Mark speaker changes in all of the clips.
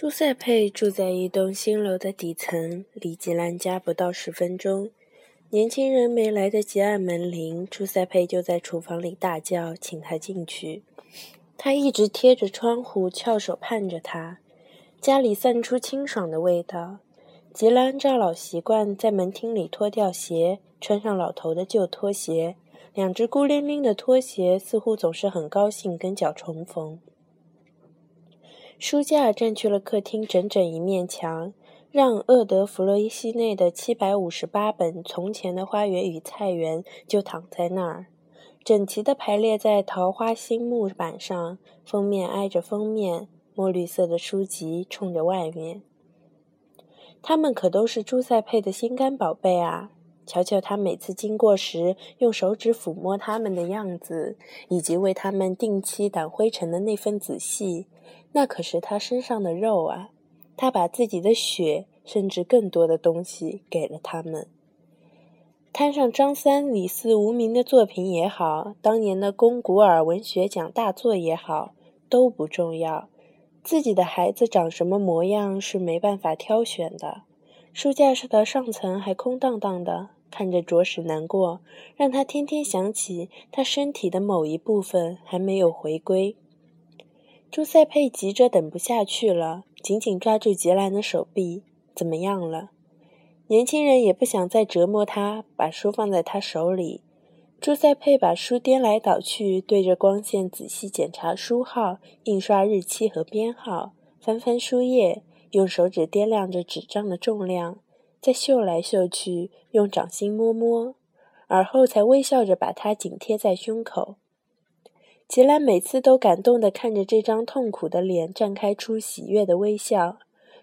Speaker 1: 朱塞佩住在一栋新楼的底层，离吉兰家不到十分钟。年轻人没来得及按门铃，朱塞佩就在厨房里大叫，请他进去。他一直贴着窗户，翘首盼着他。家里散出清爽的味道。吉兰照老习惯，在门厅里脱掉鞋，穿上老头的旧拖鞋。两只孤零零的拖鞋似乎总是很高兴跟脚重逢。书架占据了客厅整整一面墙，让厄德弗洛伊西内的七百五十八本《从前的花园与菜园》就躺在那儿，整齐地排列在桃花心木板上，封面挨着封面，墨绿色的书籍冲着外面。他们可都是朱塞佩的心肝宝贝啊！瞧瞧他每次经过时用手指抚摸他们的样子，以及为他们定期掸灰尘的那份仔细。那可是他身上的肉啊！他把自己的血，甚至更多的东西给了他们。摊上张三李四无名的作品也好，当年的龚古尔文学奖大作也好，都不重要。自己的孩子长什么模样是没办法挑选的。书架上的上层还空荡荡的，看着着实难过，让他天天想起他身体的某一部分还没有回归。朱塞佩急着等不下去了，紧紧抓住杰兰的手臂。怎么样了？年轻人也不想再折磨他，把书放在他手里。朱塞佩把书颠来倒去，对着光线仔细检查书号、印刷日期和编号，翻翻书页，用手指掂量着纸张的重量，再嗅来嗅去，用掌心摸摸，而后才微笑着把它紧贴在胸口。吉兰每次都感动地看着这张痛苦的脸，绽开出喜悦的微笑。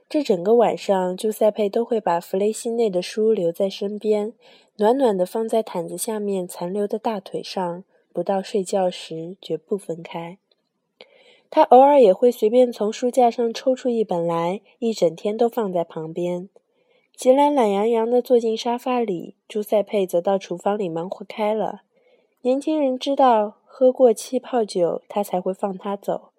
Speaker 1: 这整个晚上，朱塞佩都会把弗雷西内的书留在身边，暖暖地放在毯子下面残留的大腿上，不到睡觉时绝不分开。他偶尔也会随便从书架上抽出一本来，一整天都放在旁边。吉兰懒洋洋地坐进沙发里，朱塞佩则到厨房里忙活开了。年轻人知道。喝过气泡酒，他才会放他走。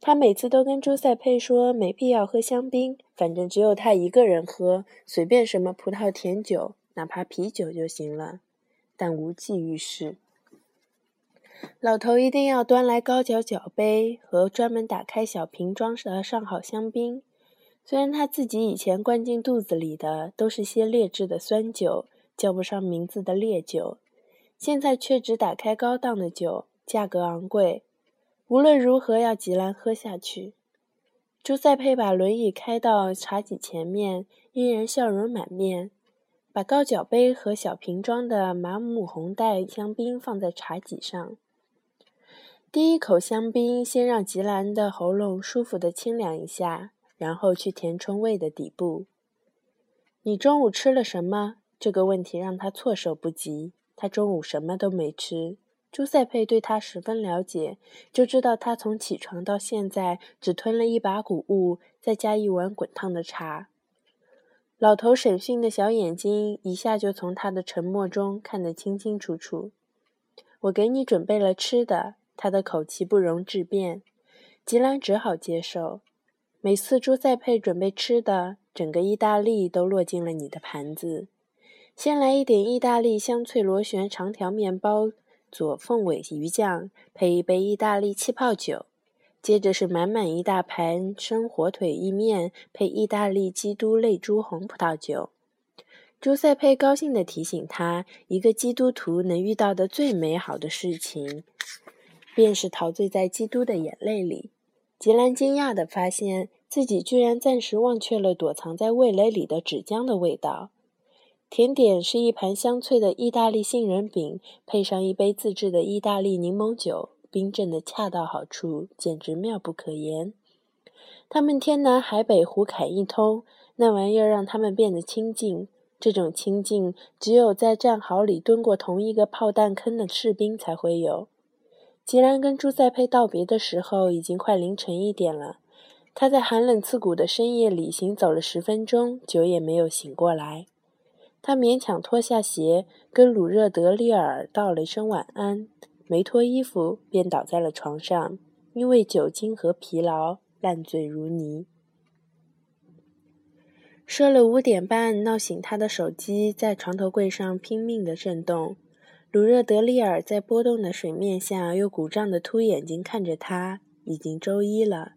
Speaker 1: 他每次都跟朱塞佩说，没必要喝香槟，反正只有他一个人喝，随便什么葡萄甜酒，哪怕啤酒就行了。但无济于事。老头一定要端来高脚脚杯和专门打开小瓶装的上好香槟。虽然他自己以前灌进肚子里的都是些劣质的酸酒，叫不上名字的烈酒。现在却只打开高档的酒，价格昂贵，无论如何要吉兰喝下去。朱塞佩把轮椅开到茶几前面，依然笑容满面，把高脚杯和小瓶装的马姆红带香槟放在茶几上。第一口香槟先让吉兰的喉咙舒服的清凉一下，然后去填充胃的底部。你中午吃了什么？这个问题让他措手不及。他中午什么都没吃。朱塞佩对他十分了解，就知道他从起床到现在只吞了一把谷物，再加一碗滚烫的茶。老头审讯的小眼睛一下就从他的沉默中看得清清楚楚。我给你准备了吃的。他的口气不容置辩。吉兰只好接受。每次朱塞佩准备吃的，整个意大利都落进了你的盘子。先来一点意大利香脆螺旋长条面包，佐凤尾鱼酱，配一杯意大利气泡酒。接着是满满一大盘生火腿意面，配意大利基督泪珠红葡萄酒。朱塞佩高兴地提醒他，一个基督徒能遇到的最美好的事情，便是陶醉在基督的眼泪里。吉兰惊讶地发现自己居然暂时忘却了躲藏在味蕾里的纸浆的味道。甜点是一盘香脆的意大利杏仁饼，配上一杯自制的意大利柠檬酒，冰镇的恰到好处，简直妙不可言。他们天南海北胡侃一通，那玩意儿让他们变得清静。这种清静，只有在战壕里蹲过同一个炮弹坑的士兵才会有。吉兰跟朱塞佩道别的时候，已经快凌晨一点了。他在寒冷刺骨的深夜里行走了十分钟，酒也没有醒过来。他勉强脱下鞋，跟鲁热德利尔道了一声晚安，没脱衣服便倒在了床上，因为酒精和疲劳烂醉如泥。设了五点半闹醒他的手机在床头柜上拼命的震动。鲁热德利尔在波动的水面下用鼓胀的凸眼睛看着他。已经周一了，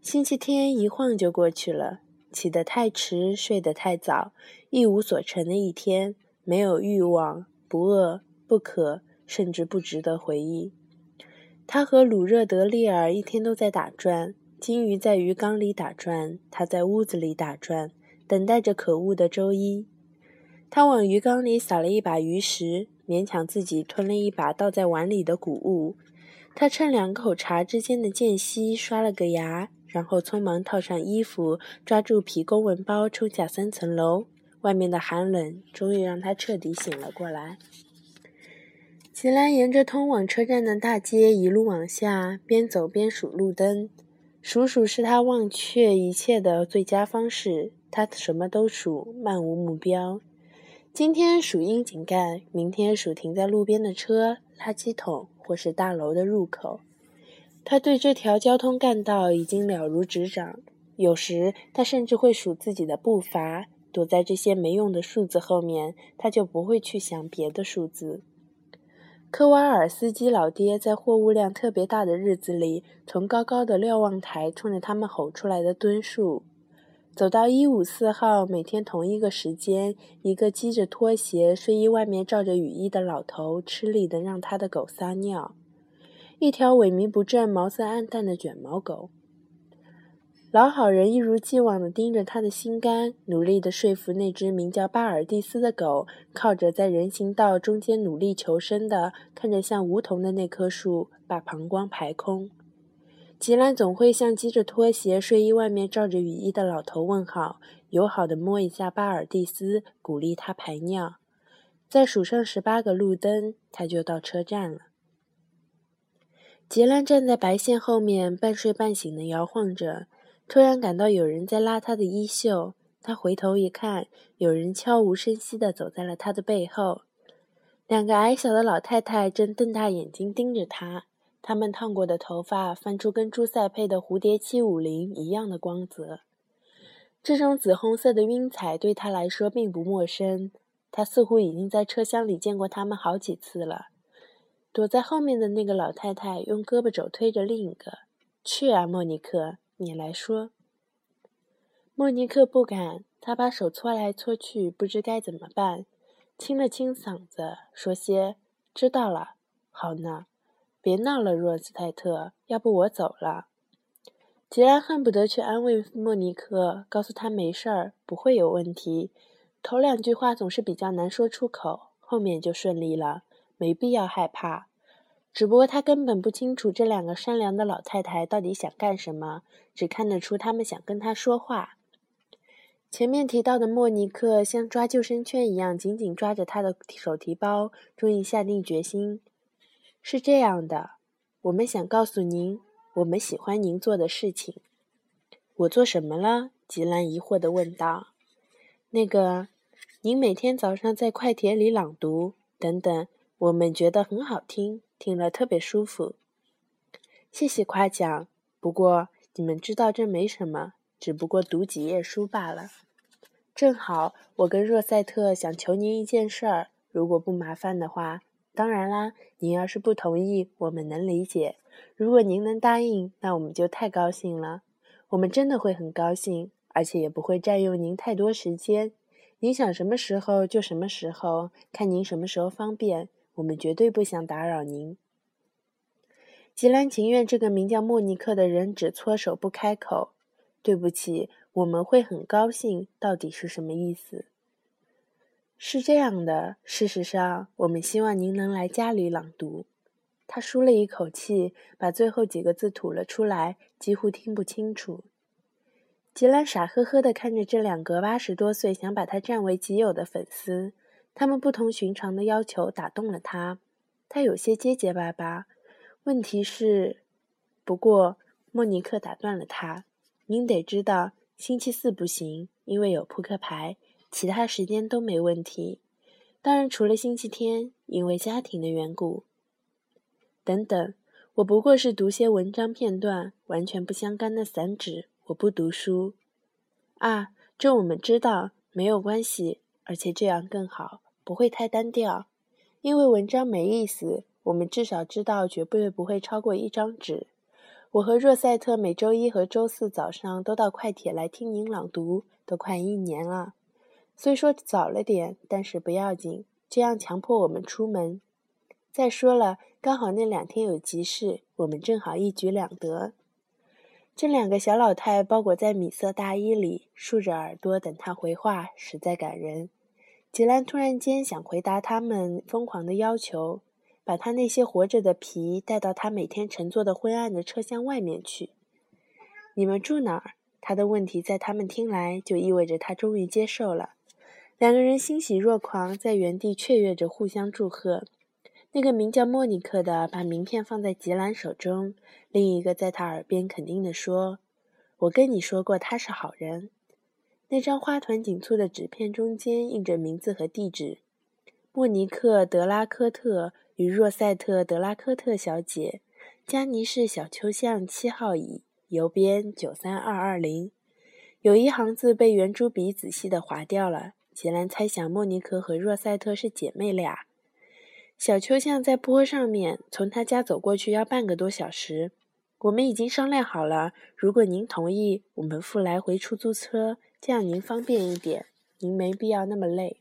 Speaker 1: 星期天一晃就过去了。起得太迟，睡得太早，一无所成的一天，没有欲望，不饿，不渴，甚至不值得回忆。他和鲁热德利尔一天都在打转，金鱼在鱼缸里打转，他在屋子里打转，等待着可恶的周一。他往鱼缸里撒了一把鱼食，勉强自己吞了一把倒在碗里的谷物。他趁两口茶之间的间隙刷了个牙，然后匆忙套上衣服，抓住皮公文包冲下三层楼。外面的寒冷终于让他彻底醒了过来。吉兰沿着通往车站的大街一路往下，边走边数路灯。数数是他忘却一切的最佳方式。他什么都数，漫无目标。今天数窨井盖，明天数停在路边的车、垃圾桶。或是大楼的入口，他对这条交通干道已经了如指掌。有时他甚至会数自己的步伐，躲在这些没用的数字后面，他就不会去想别的数字。科瓦尔斯基老爹在货物量特别大的日子里，从高高的瞭望台冲着他们吼出来的吨数。走到一五四号，每天同一个时间，一个系着拖鞋、睡衣外面罩着雨衣的老头，吃力地让他的狗撒尿。一条萎靡不振、毛色暗淡的卷毛狗。老好人一如既往地盯着他的心肝，努力地说服那只名叫巴尔蒂斯的狗，靠着在人行道中间努力求生的、看着像梧桐的那棵树，把膀胱排空。吉兰总会向系着拖鞋、睡衣外面罩着雨衣的老头问好，友好地摸一下巴尔蒂斯，鼓励他排尿。再数上十八个路灯，他就到车站了。吉兰站在白线后面，半睡半醒地摇晃着，突然感到有人在拉他的衣袖。他回头一看，有人悄无声息地走在了他的背后。两个矮小的老太太正瞪大眼睛盯着他。他们烫过的头发翻出跟朱塞佩的蝴蝶七五零一样的光泽，这种紫红色的晕彩对他来说并不陌生。他似乎已经在车厢里见过他们好几次了。躲在后面的那个老太太用胳膊肘推着另一个。去啊，莫尼克，你来说。莫尼克不敢，他把手搓来搓去，不知该怎么办，清了清嗓子，说些：“知道了，好呢。”别闹了，若斯泰特，要不我走了。吉兰恨不得去安慰莫尼克，告诉他没事儿，不会有问题。头两句话总是比较难说出口，后面就顺利了，没必要害怕。只不过他根本不清楚这两个善良的老太太到底想干什么，只看得出他们想跟他说话。前面提到的莫尼克像抓救生圈一样紧紧抓着他的手提包，终于下定决心。是这样的，我们想告诉您，我们喜欢您做的事情。我做什么了？吉兰疑惑地问道。那个，您每天早上在快铁里朗读，等等，我们觉得很好听，听了特别舒服。谢谢夸奖，不过你们知道这没什么，只不过读几页书罢了。正好，我跟若塞特想求您一件事儿，如果不麻烦的话。当然啦，您要是不同意，我们能理解。如果您能答应，那我们就太高兴了。我们真的会很高兴，而且也不会占用您太多时间。您想什么时候就什么时候，看您什么时候方便。我们绝对不想打扰您。吉兰情愿这个名叫莫尼克的人只搓手不开口。对不起，我们会很高兴。到底是什么意思？是这样的，事实上，我们希望您能来家里朗读。他舒了一口气，把最后几个字吐了出来，几乎听不清楚。吉兰傻呵呵地看着这两个八十多岁、想把他占为己有的粉丝，他们不同寻常的要求打动了他。他有些结结巴巴。问题是，不过莫尼克打断了他：“您得知道，星期四不行，因为有扑克牌。”其他时间都没问题，当然除了星期天，因为家庭的缘故。等等，我不过是读些文章片段，完全不相干的散纸。我不读书。啊，这我们知道，没有关系，而且这样更好，不会太单调。因为文章没意思，我们至少知道绝对不会超过一张纸。我和若塞特每周一和周四早上都到快铁来听您朗读，都快一年了。虽说早了点，但是不要紧，这样强迫我们出门。再说了，刚好那两天有急事，我们正好一举两得。这两个小老太包裹在米色大衣里，竖着耳朵等他回话，实在感人。吉兰突然间想回答他们疯狂的要求，把他那些活着的皮带到他每天乘坐的昏暗的车厢外面去。你们住哪儿？他的问题在他们听来就意味着他终于接受了。两个人欣喜若狂，在原地雀跃着，互相祝贺。那个名叫莫尼克的把名片放在吉兰手中，另一个在他耳边肯定地说：“我跟你说过，他是好人。”那张花团锦簇的纸片中间印着名字和地址：莫尼克·德拉科特与若塞特·德拉科特小姐，加尼市小丘巷七号乙，邮编九三二二零。有一行字被圆珠笔仔细地划掉了。杰兰猜想莫尼克和若塞特是姐妹俩。小丘巷在坡上面，从他家走过去要半个多小时。我们已经商量好了，如果您同意，我们付来回出租车。这样您方便一点，您没必要那么累。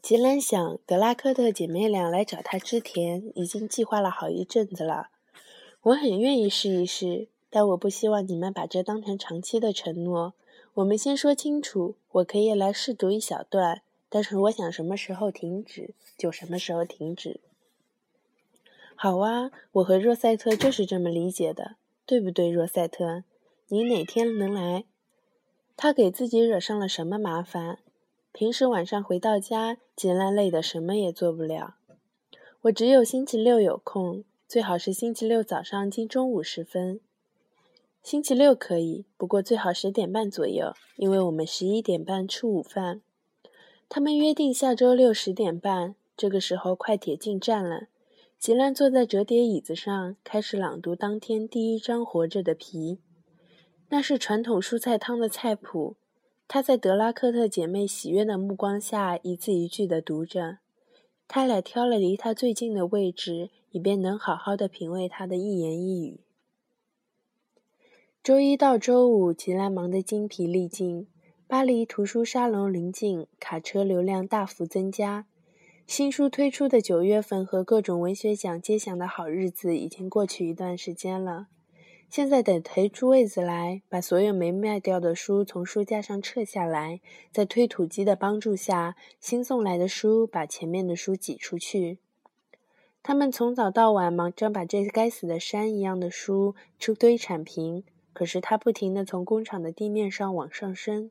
Speaker 1: 吉兰想，德拉科特姐妹俩来找他之前，已经计划了好一阵子了。我很愿意试一试，但我不希望你们把这当成长期的承诺。我们先说清楚，我可以来试读一小段，但是我想什么时候停止就什么时候停止。好啊，我和若塞特就是这么理解的，对不对，若塞特？你哪天能来？他给自己惹上了什么麻烦？平时晚上回到家，吉兰累得什么也做不了。我只有星期六有空，最好是星期六早上近中午时分。星期六可以，不过最好十点半左右，因为我们十一点半吃午饭。他们约定下周六十点半，这个时候快铁进站了。吉兰坐在折叠椅子上，开始朗读当天第一张活着的皮。那是传统蔬菜汤的菜谱，他在德拉科特姐妹喜悦的目光下一字一句地读着。他俩挑了离他最近的位置，以便能好好的品味他的一言一语。周一到周五，吉兰忙得精疲力尽。巴黎图书沙龙临近，卡车流量大幅增加。新书推出的九月份和各种文学奖揭晓的好日子已经过去一段时间了。现在得腾出位子来，把所有没卖掉的书从书架上撤下来，在推土机的帮助下，新送来的书把前面的书挤出去。他们从早到晚忙着把这该死的山一样的书出堆铲平，可是它不停地从工厂的地面上往上升。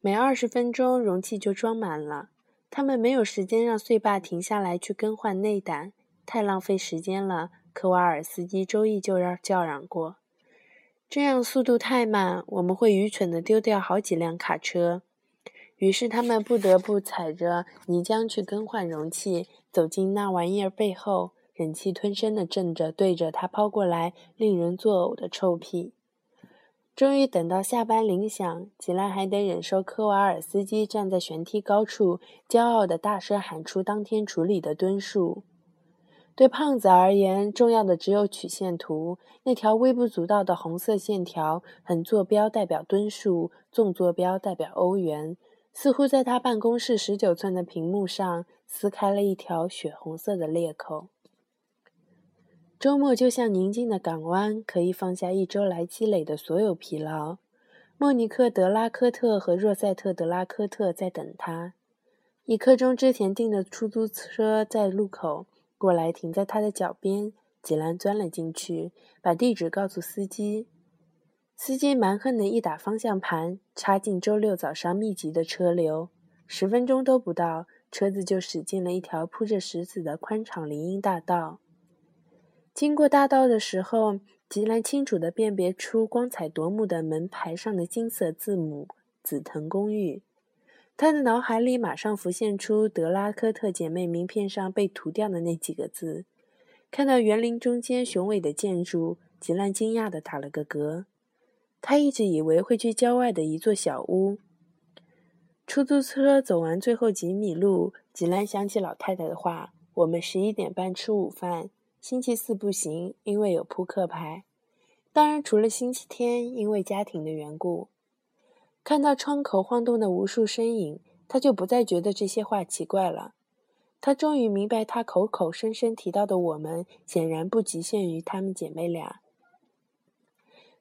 Speaker 1: 每二十分钟，容器就装满了。他们没有时间让碎坝停下来去更换内胆，太浪费时间了。科瓦尔斯基周一就让叫嚷过，这样速度太慢，我们会愚蠢地丢掉好几辆卡车。于是他们不得不踩着泥浆去更换容器，走进那玩意儿背后，忍气吞声地震着，对着他抛过来令人作呕的臭屁。终于等到下班铃响，吉兰还得忍受科瓦尔斯基站在悬梯高处，骄傲地大声喊出当天处理的吨数。对胖子而言，重要的只有曲线图。那条微不足道的红色线条，横坐标代表吨数，纵坐标代表欧元，似乎在他办公室十九寸的屏幕上撕开了一条血红色的裂口。周末就像宁静的港湾，可以放下一周来积累的所有疲劳。莫尼克·德拉科特和若塞特·德拉科特在等他。一刻钟之前订的出租车在路口。过来，停在他的脚边。吉兰钻了进去，把地址告诉司机。司机蛮横的一打方向盘，插进周六早上密集的车流。十分钟都不到，车子就驶进了一条铺着石子的宽敞林荫大道。经过大道的时候，吉兰清楚地辨别出光彩夺目的门牌上的金色字母“紫藤公寓”。他的脑海里马上浮现出德拉科特姐妹名片上被涂掉的那几个字。看到园林中间雄伟的建筑，吉兰惊讶地打了个嗝。他一直以为会去郊外的一座小屋。出租车走完最后几米路，吉兰想起老太太的话：“我们十一点半吃午饭，星期四不行，因为有扑克牌。当然，除了星期天，因为家庭的缘故。”看到窗口晃动的无数身影，他就不再觉得这些话奇怪了。他终于明白，他口口声声提到的“我们”，显然不局限于她们姐妹俩。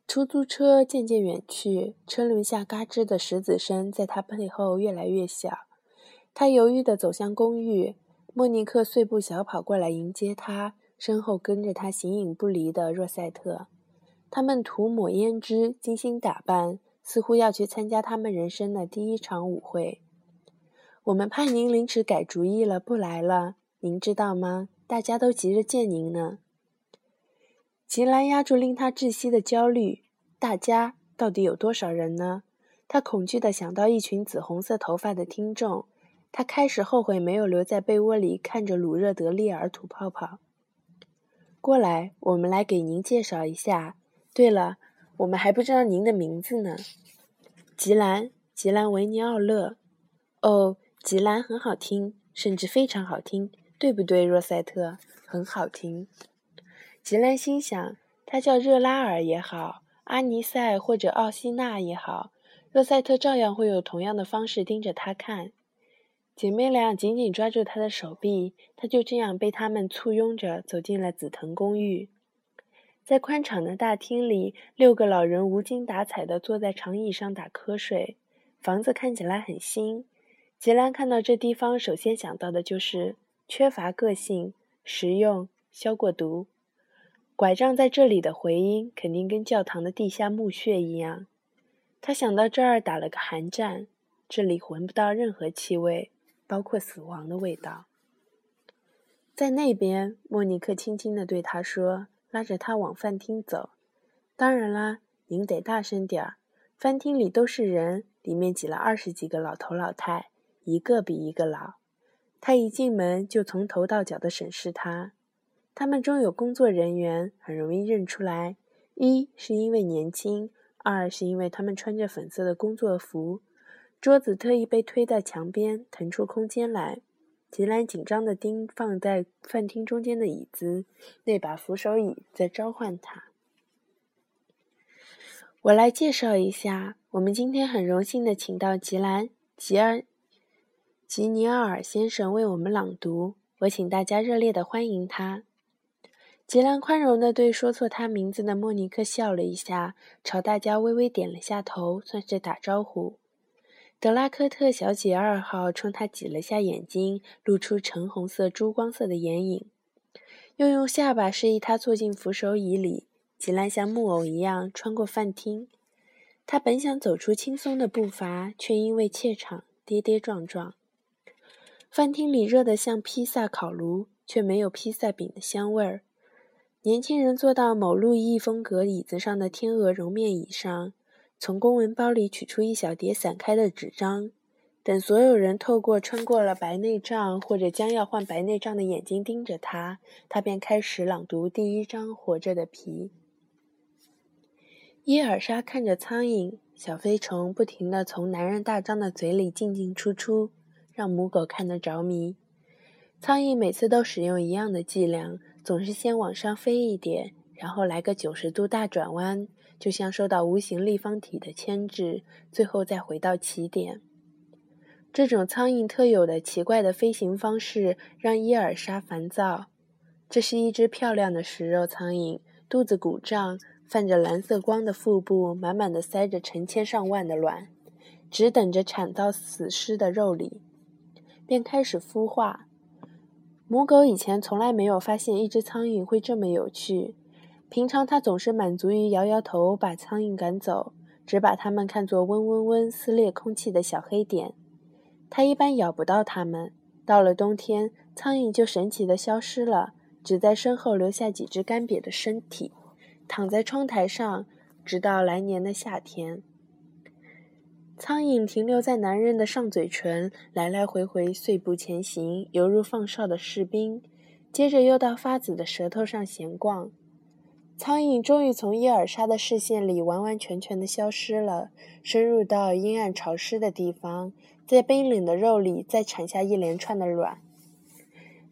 Speaker 1: 出租车渐渐远去，车轮下嘎吱的石子声在他背后越来越小。他犹豫地走向公寓，莫尼克碎步小跑过来迎接他，身后跟着他形影不离的若塞特。他们涂抹胭脂，精心打扮，似乎要去参加他们人生的第一场舞会。我们怕您临时改主意了，不来了，您知道吗？大家都急着见您呢。吉兰压住令他窒息的焦虑。大家到底有多少人呢？他恐惧地想到一群紫红色头发的听众。他开始后悔没有留在被窝里看着鲁热德利尔吐泡泡。过来，我们来给您介绍一下。对了，我们还不知道您的名字呢。吉兰，吉兰维尼奥勒。哦，吉兰很好听，甚至非常好听，对不对，若塞特？很好听。吉兰心想，他叫热拉尔也好，阿尼塞或者奥西娜也好，若塞特照样会有同样的方式盯着他看。姐妹俩紧紧抓住他的手臂，他就这样被他们簇拥着走进了紫藤公寓。在宽敞的大厅里，六个老人无精打采地坐在长椅上打瞌睡。房子看起来很新。吉兰看到这地方，首先想到的就是缺乏个性、实用、消过毒。拐杖在这里的回音肯定跟教堂的地下墓穴一样。他想到这儿打了个寒战，这里闻不到任何气味，包括死亡的味道。在那边，莫尼克轻轻地对他说，拉着他往饭厅走。当然啦，您得大声点儿。饭厅里都是人，里面挤了二十几个老头老太，一个比一个老。他一进门就从头到脚的审视他。他们中有工作人员，很容易认出来。一是因为年轻，二是因为他们穿着粉色的工作服。桌子特意被推到墙边，腾出空间来。吉兰紧张地盯放在饭厅中间的椅子，那把扶手椅在召唤他。我来介绍一下，我们今天很荣幸地请到吉兰吉尔吉尼奥尔先生为我们朗读，我请大家热烈地欢迎他。吉兰宽容地对说错他名字的莫尼克笑了一下，朝大家微微点了下头，算是打招呼。德拉科特小姐二号冲他挤了下眼睛，露出橙红色、珠光色的眼影，又用下巴示意他坐进扶手椅里。吉兰像木偶一样穿过饭厅，他本想走出轻松的步伐，却因为怯场跌跌撞撞。饭厅里热得像披萨烤炉，却没有披萨饼的香味儿。年轻人坐到某路易风格椅子上的天鹅绒面椅上，从公文包里取出一小叠散开的纸张。等所有人透过穿过了白内障或者将要患白内障的眼睛盯着他，他便开始朗读第一张《活着的皮》。伊尔莎看着苍蝇、小飞虫不停地从男人大张的嘴里进进出出，让母狗看得着迷。苍蝇每次都使用一样的伎俩。总是先往上飞一点，然后来个九十度大转弯，就像受到无形立方体的牵制，最后再回到起点。这种苍蝇特有的奇怪的飞行方式让伊尔莎烦躁。这是一只漂亮的食肉苍蝇，肚子鼓胀，泛着蓝色光的腹部满满的塞着成千上万的卵，只等着产到死尸的肉里，便开始孵化。母狗以前从来没有发现一只苍蝇会这么有趣。平常它总是满足于摇摇头，把苍蝇赶走，只把它们看作嗡嗡嗡撕裂空气的小黑点。它一般咬不到它们。到了冬天，苍蝇就神奇地消失了，只在身后留下几只干瘪的身体，躺在窗台上，直到来年的夏天。苍蝇停留在男人的上嘴唇，来来回回碎步前行，犹如放哨的士兵；接着又到发紫的舌头上闲逛。苍蝇终于从伊尔莎的视线里完完全全的消失了，深入到阴暗潮湿的地方，在冰冷的肉里再产下一连串的卵。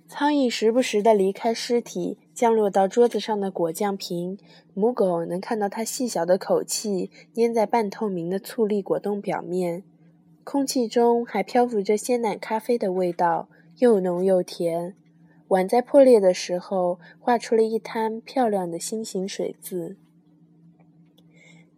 Speaker 1: 苍蝇时不时地离开尸体，降落到桌子上的果酱瓶。母狗能看到它细小的口气粘在半透明的醋栗果冻表面，空气中还漂浮着鲜奶咖啡的味道，又浓又甜。碗在破裂的时候，画出了一滩漂亮的心形水渍。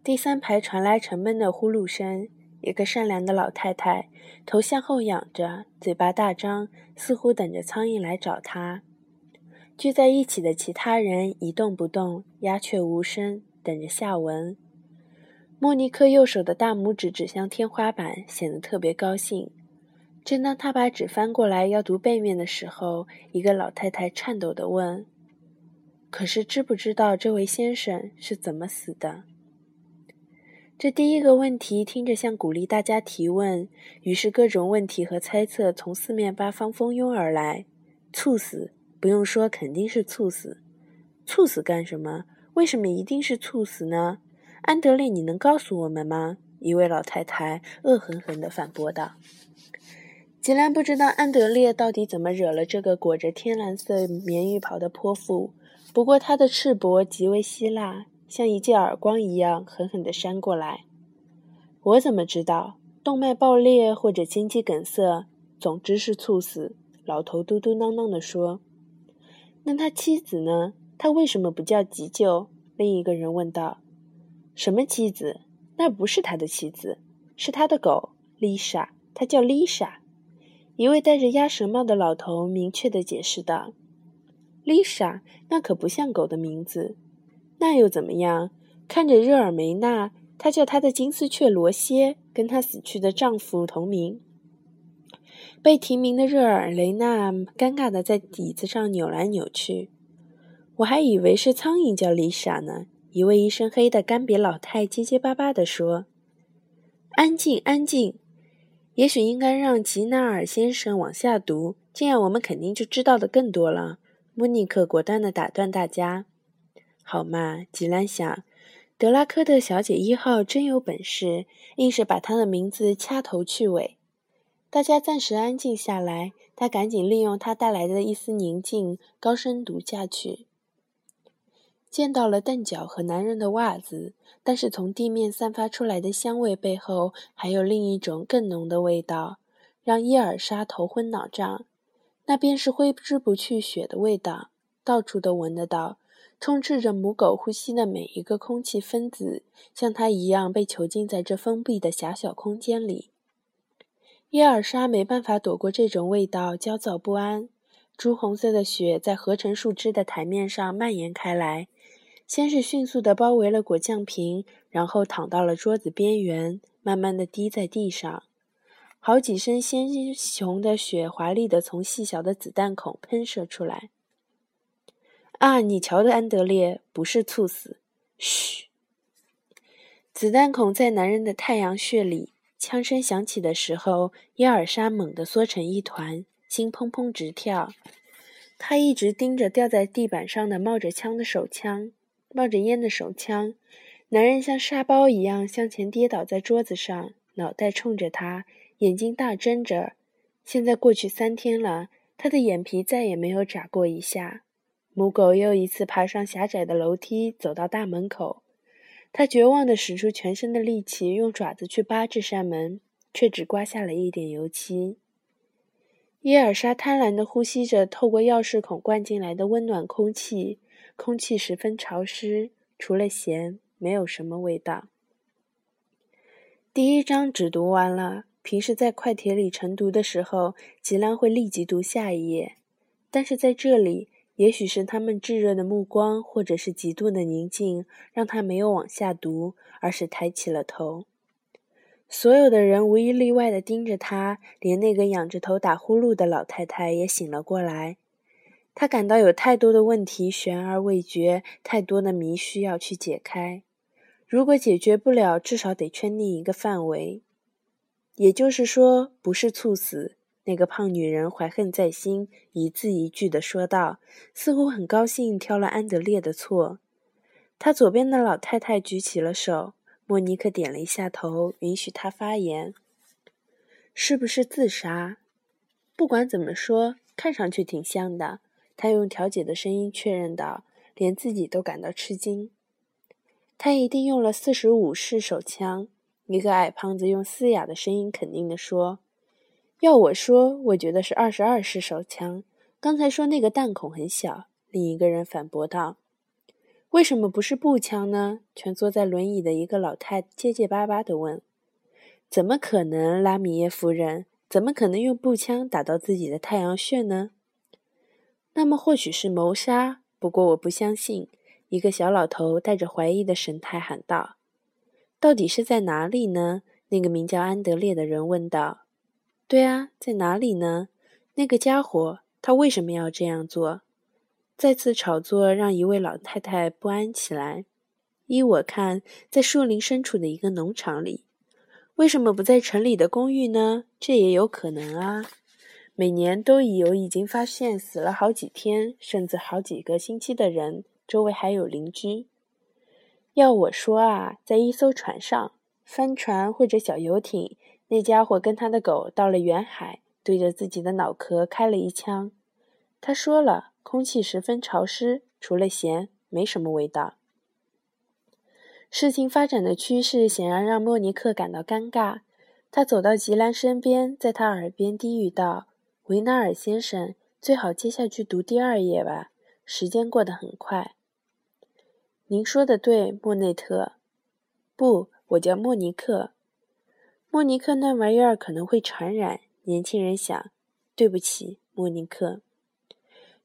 Speaker 1: 第三排传来沉闷的呼噜声，一个善良的老太太，头向后仰着，嘴巴大张，似乎等着苍蝇来找她。聚在一起的其他人一动不动，鸦雀无声，等着下文。莫尼克右手的大拇指指向天花板，显得特别高兴。正当他把纸翻过来要读背面的时候，一个老太太颤抖地问：“可是知不知道这位先生是怎么死的？”这第一个问题听着像鼓励大家提问，于是各种问题和猜测从四面八方蜂拥而来。猝死？不用说，肯定是猝死。猝死干什么？为什么一定是猝死呢？安德烈，你能告诉我们吗？一位老太太恶狠狠地反驳道。吉兰不知道安德烈到底怎么惹了这个裹着天蓝色棉浴袍的泼妇，不过他的赤膊极为希腊，像一记耳光一样狠狠地扇过来。我怎么知道？动脉爆裂或者心肌梗塞，总之是猝死。老头嘟嘟囔囔地说：“那他妻子呢？他为什么不叫急救？”另一个人问道。“什么妻子？那不是他的妻子，是他的狗丽莎。他叫丽莎。”一位戴着鸭舌帽的老头明确地解释道：“Lisa，那可不像狗的名字。那又怎么样？看着热尔梅娜，她叫她的金丝雀罗歇，跟她死去的丈夫同名。”被提名的热尔雷娜尴尬地在椅子上扭来扭去。我还以为是苍蝇叫丽莎呢。一位一身黑的干瘪老太结结巴巴地说：“安静，安静。”也许应该让吉纳尔先生往下读，这样我们肯定就知道的更多了。莫尼克果断地打断大家：“好嘛！”吉兰想，德拉科特小姐一号真有本事，硬是把她的名字掐头去尾。大家暂时安静下来，他赶紧利用他带来的一丝宁静，高声读下去。见到了凳脚和男人的袜子，但是从地面散发出来的香味背后，还有另一种更浓的味道，让伊尔莎头昏脑胀。那便是挥之不去血的味道，到处都闻得到，充斥着母狗呼吸的每一个空气分子，像它一样被囚禁在这封闭的狭小空间里。伊尔莎没办法躲过这种味道，焦躁不安。朱红色的血在合成树枝的台面上蔓延开来。先是迅速地包围了果酱瓶，然后躺到了桌子边缘，慢慢地滴在地上。好几声鲜红的血华丽地从细小的子弹孔喷射出来。啊，你瞧的，安德烈不是猝死。嘘。子弹孔在男人的太阳穴里。枪声响起的时候，耶尔莎猛地缩成一团，心砰砰直跳。他一直盯着掉在地板上的冒着枪的手枪。冒着烟的手枪，男人像沙包一样向前跌倒在桌子上，脑袋冲着他，眼睛大睁着。现在过去三天了，他的眼皮再也没有眨过一下。母狗又一次爬上狭窄的楼梯，走到大门口。他绝望地使出全身的力气，用爪子去扒这扇门，却只刮下了一点油漆。伊尔莎贪婪地呼吸着透过钥匙孔灌进来的温暖空气。空气十分潮湿，除了咸，没有什么味道。第一章只读完了。平时在快铁里晨读的时候，吉兰会立即读下一页，但是在这里，也许是他们炙热的目光，或者是极度的宁静，让他没有往下读，而是抬起了头。所有的人无一例外地盯着他，连那个仰着头打呼噜的老太太也醒了过来。他感到有太多的问题悬而未决，太多的谜需要去解开。如果解决不了，至少得圈定一个范围。也就是说，不是猝死。那个胖女人怀恨在心，一字一句地说道，似乎很高兴挑了安德烈的错。他左边的老太太举起了手，莫妮克点了一下头，允许他发言。是不是自杀？不管怎么说，看上去挺像的。他用调解的声音确认道，连自己都感到吃惊。他一定用了四十五式手枪。一个矮胖子用嘶哑的声音肯定地说：“要我说，我觉得是二十二式手枪。刚才说那个弹孔很小。”另一个人反驳道。“为什么不是步枪呢？”蜷坐在轮椅的一个老太结结巴巴地问。“怎么可能，拉米耶夫人？怎么可能用步枪打到自己的太阳穴呢？”那么或许是谋杀，不过我不相信。一个小老头带着怀疑的神态喊道：“到底是在哪里呢？”那个名叫安德烈的人问道。“对啊，在哪里呢？那个家伙，他为什么要这样做？”再次炒作让一位老太太不安起来。依我看，在树林深处的一个农场里。为什么不在城里的公寓呢？这也有可能啊。每年都已有已经发现死了好几天，甚至好几个星期的人。周围还有邻居。要我说啊，在一艘船上，帆船或者小游艇，那家伙跟他的狗到了远海，对着自己的脑壳开了一枪。他说了，空气十分潮湿，除了咸，没什么味道。事情发展的趋势显然让莫尼克感到尴尬。他走到吉兰身边，在他耳边低语道：“维纳尔先生，最好接下去读第二页吧，时间过得很快。”您说的对，莫内特。不，我叫莫尼克。莫尼克那玩意儿可能会传染。年轻人想。对不起，莫尼克。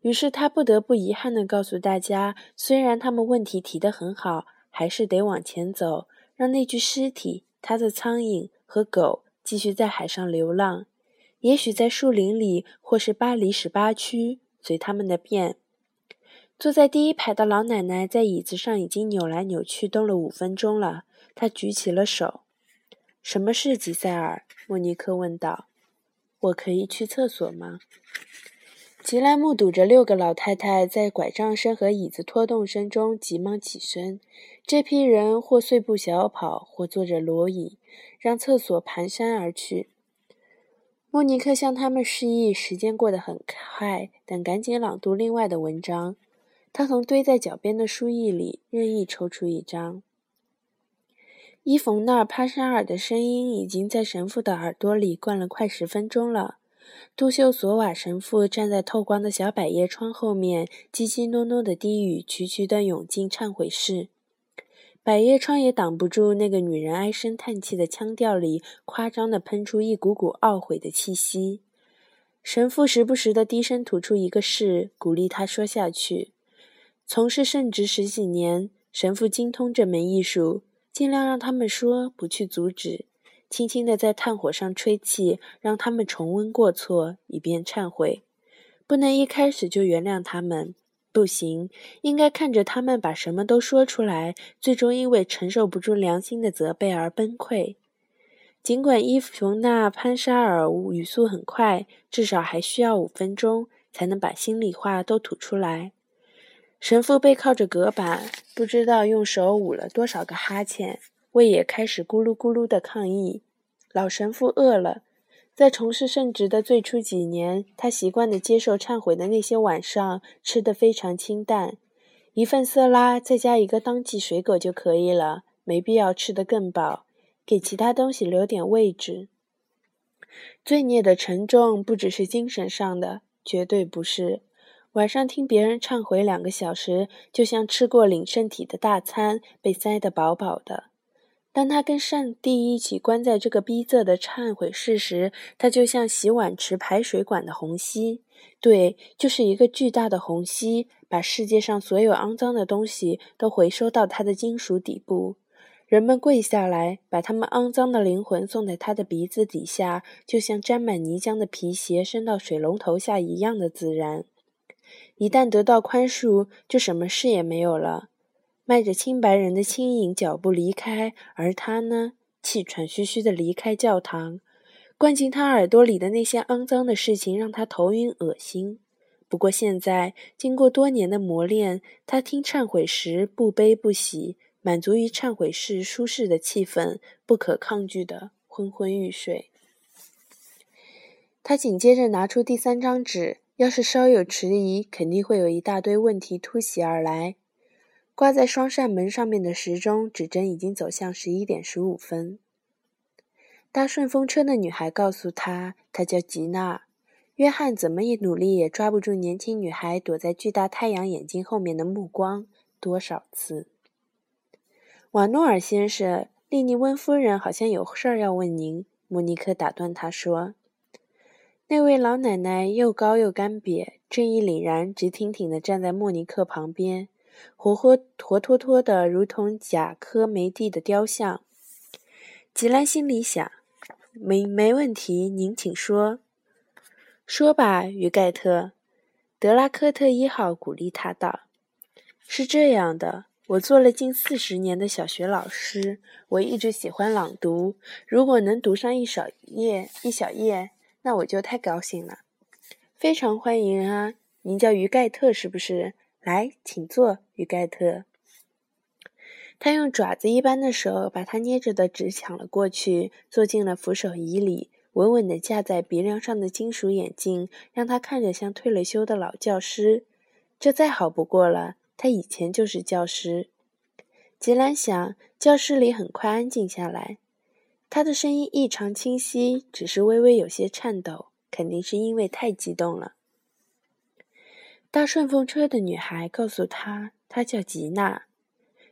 Speaker 1: 于是他不得不遗憾地告诉大家：虽然他们问题提得很好，还是得往前走，让那具尸体、他的苍蝇和狗继续在海上流浪。也许在树林里，或是巴黎十八区，随他们的便。坐在第一排的老奶奶在椅子上已经扭来扭去动了五分钟了。她举起了手。“什么事，吉塞尔？”莫尼克问道。“我可以去厕所吗？”吉莱目睹着六个老太太在拐杖声和椅子拖动声中急忙起身。这批人或碎步小跑，或坐着轮椅，让厕所蹒跚而去。莫尼克向他们示意，时间过得很快，但赶紧朗读另外的文章。他从堆在脚边的书页里任意抽出一张。伊冯那·帕沙尔的声音已经在神父的耳朵里灌了快十分钟了。杜秀索瓦神父站在透光的小百叶窗后面，叽叽哝哝的低语徐徐地涌进忏悔室。百叶窗也挡不住那个女人唉声叹气的腔调里夸张地喷出一股股懊悔的气息。神父时不时地低声吐出一个誓，鼓励他说下去。从事圣职十几年，神父精通这门艺术，尽量让他们说，不去阻止，轻轻地在炭火上吹气，让他们重温过错，以便忏悔。不能一开始就原谅他们，不行，应该看着他们把什么都说出来，最终因为承受不住良心的责备而崩溃。尽管伊冯娜·潘沙尔语速很快，至少还需要五分钟才能把心里话都吐出来。神父背靠着隔板，不知道用手捂了多少个哈欠，胃也开始咕噜咕噜的抗议。老神父饿了，在从事圣职的最初几年，他习惯的接受忏悔的那些晚上，吃得非常清淡，一份色拉再加一个当季水果就可以了，没必要吃得更饱，给其他东西留点位置。罪孽的沉重不只是精神上的，绝对不是。晚上听别人忏悔两个小时，就像吃过领圣体的大餐，被塞得饱饱的。当他跟上帝一起关在这个逼仄的忏悔室时，他就像洗碗池排水管的虹吸，对，就是一个巨大的虹吸，把世界上所有肮脏的东西都回收到他的金属底部。人们跪下来，把他们肮脏的灵魂送在他的鼻子底下，就像沾满泥浆的皮鞋伸到水龙头下一样的自然。一旦得到宽恕，就什么事也没有了。迈着清白人的轻盈脚步离开，而他呢，气喘吁吁地离开教堂。灌进他耳朵里的那些肮脏的事情让他头晕恶心。不过现在经过多年的磨练，他听忏悔时不悲不喜，满足于忏悔室舒适的气氛，不可抗拒的昏昏欲睡。他紧接着拿出第三张纸，要是稍有迟疑，肯定会有一大堆问题突袭而来。挂在双扇门上面的时钟指针已经走向十一点十五分。搭顺风车的女孩告诉他，她叫吉娜。约翰怎么也努力也抓不住年轻女孩躲在巨大太阳眼镜后面的目光。多少次？瓦诺尔先生，利尼温夫人好像有事儿要问您。莫尼克打断他说：“那位老奶奶又高又干瘪，正义凛然、直挺挺地站在莫尼克旁边。”活活活脱脱的，如同贾科梅蒂的雕像。吉兰心里想：“没没问题，您请说。”“说吧，于盖特。”德拉科特一号鼓励他道：“是这样的，我做了近四十年的小学老师，我一直喜欢朗读。如果能读上一小页，一小页，那我就太高兴了。非常欢迎啊！您叫于盖特是不是？”来，请坐，于盖特。他用爪子一般的手把他捏着的纸抢了过去，坐进了扶手椅里，稳稳地架在鼻梁上的金属眼镜让他看着像退了休的老教师。这再好不过了，他以前就是教师。吉兰想，教室里很快安静下来。他的声音异常清晰，只是微微有些颤抖，肯定是因为太激动了。搭顺风车的女孩告诉他，她叫吉娜。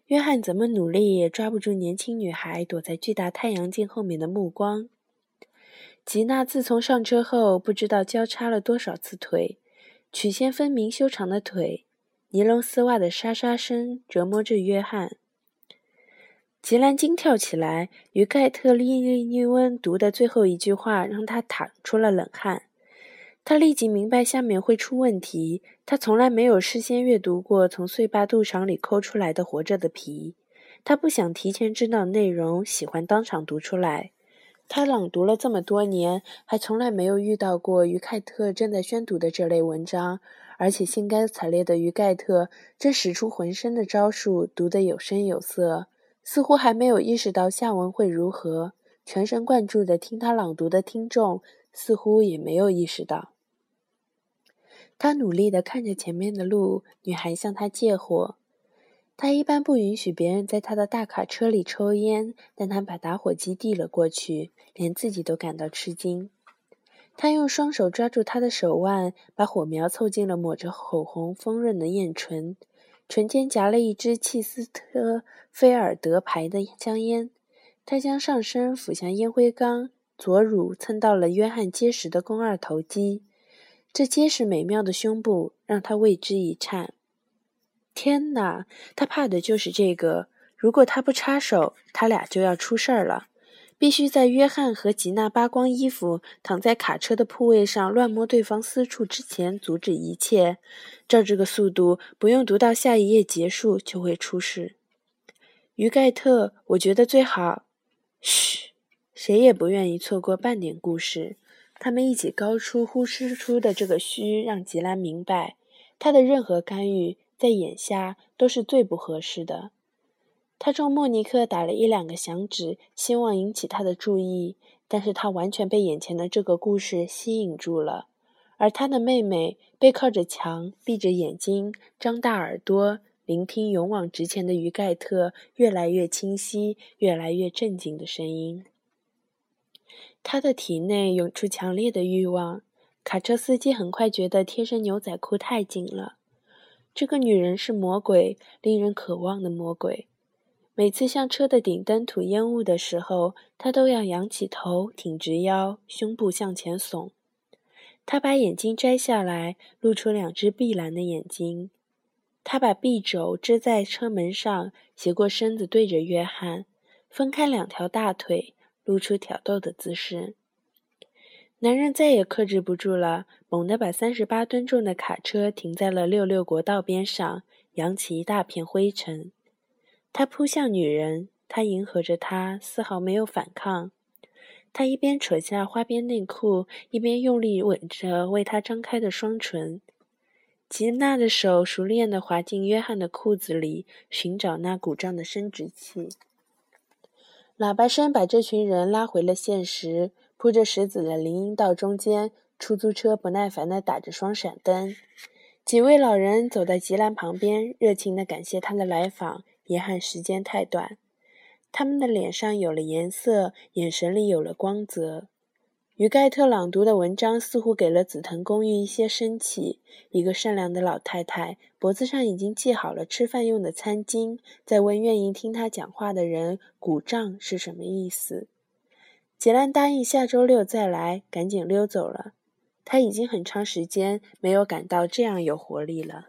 Speaker 1: 约翰怎么努力也抓不住年轻女孩躲在巨大太阳镜后面的目光。吉娜自从上车后，不知道交叉了多少次腿，曲线分明、修长的腿，尼龙丝袜的沙沙声折磨着约翰。吉兰惊跳起来，与盖特利尼温读的最后一句话让他淌出了冷汗。他立即明白下面会出问题。他从来没有事先阅读过从碎巴肚肠里抠出来的活着的皮。他不想提前知道内容，喜欢当场读出来。他朗读了这么多年，还从来没有遇到过于盖特正在宣读的这类文章。而且兴高采烈的于盖特正使出浑身的招数，读得有声有色，似乎还没有意识到下文会如何。全神贯注地听他朗读的听众，似乎也没有意识到。他努力地看着前面的路，女孩向他借火。他一般不允许别人在他的大卡车里抽烟，但他把打火机递了过去，连自己都感到吃惊。他用双手抓住她的手腕，把火苗凑近了抹着口红丰润的艳唇，唇间夹了一支契斯特菲尔德牌的香烟。他将上身俯向烟灰缸，左乳蹭到了约翰结实的肱二头肌。这结实美妙的胸部让他为之一颤。天哪，他怕的就是这个。如果他不插手，他俩就要出事儿了。必须在约翰和吉娜扒光衣服，躺在卡车的铺位上乱摸对方私处之前阻止一切。照这个速度，不用读到下一页结束就会出事。于盖特，我觉得最好。嘘，谁也不愿意错过半点故事。他们一起高出呼施出的这个嘘，让吉兰明白，他的任何干预在眼下都是最不合适的。他冲莫尼克打了一两个响指，希望引起他的注意，但是他完全被眼前的这个故事吸引住了。而他的妹妹背靠着墙，闭着眼睛，张大耳朵，聆听勇往直前的于盖特越来越清晰、越来越镇静的声音。他的体内涌出强烈的欲望。卡车司机很快觉得贴身牛仔裤太紧了。这个女人是魔鬼，令人渴望的魔鬼。每次向车的顶灯吐烟雾的时候，他都要仰起头，挺直腰，胸部向前耸。他把眼睛摘下来，露出两只碧蓝的眼睛。他把臂肘支在车门上，斜过身子对着约翰，分开两条大腿。露出挑逗的姿势，男人再也克制不住了，猛地把三十八吨重的卡车停在了六六国道边上，扬起一大片灰尘。他扑向女人，他迎合着她，丝毫没有反抗。他一边扯下花边内裤，一边用力吻着为她张开的双唇。吉娜的手熟练地滑进约翰的裤子里，寻找那鼓胀的生殖器。喇叭声把这群人拉回了现实。铺着石子的林荫道中间，出租车不耐烦地打着双闪灯。几位老人走在吉兰旁边，热情地感谢他的来访，遗憾时间太短。他们的脸上有了颜色，眼神里有了光泽。与盖特朗读的文章似乎给了紫藤公寓一些生气。一个善良的老太太脖子上已经系好了吃饭用的餐巾，在问愿意听她讲话的人：“鼓胀是什么意思？”杰兰答应下周六再来，赶紧溜走了。他已经很长时间没有感到这样有活力了。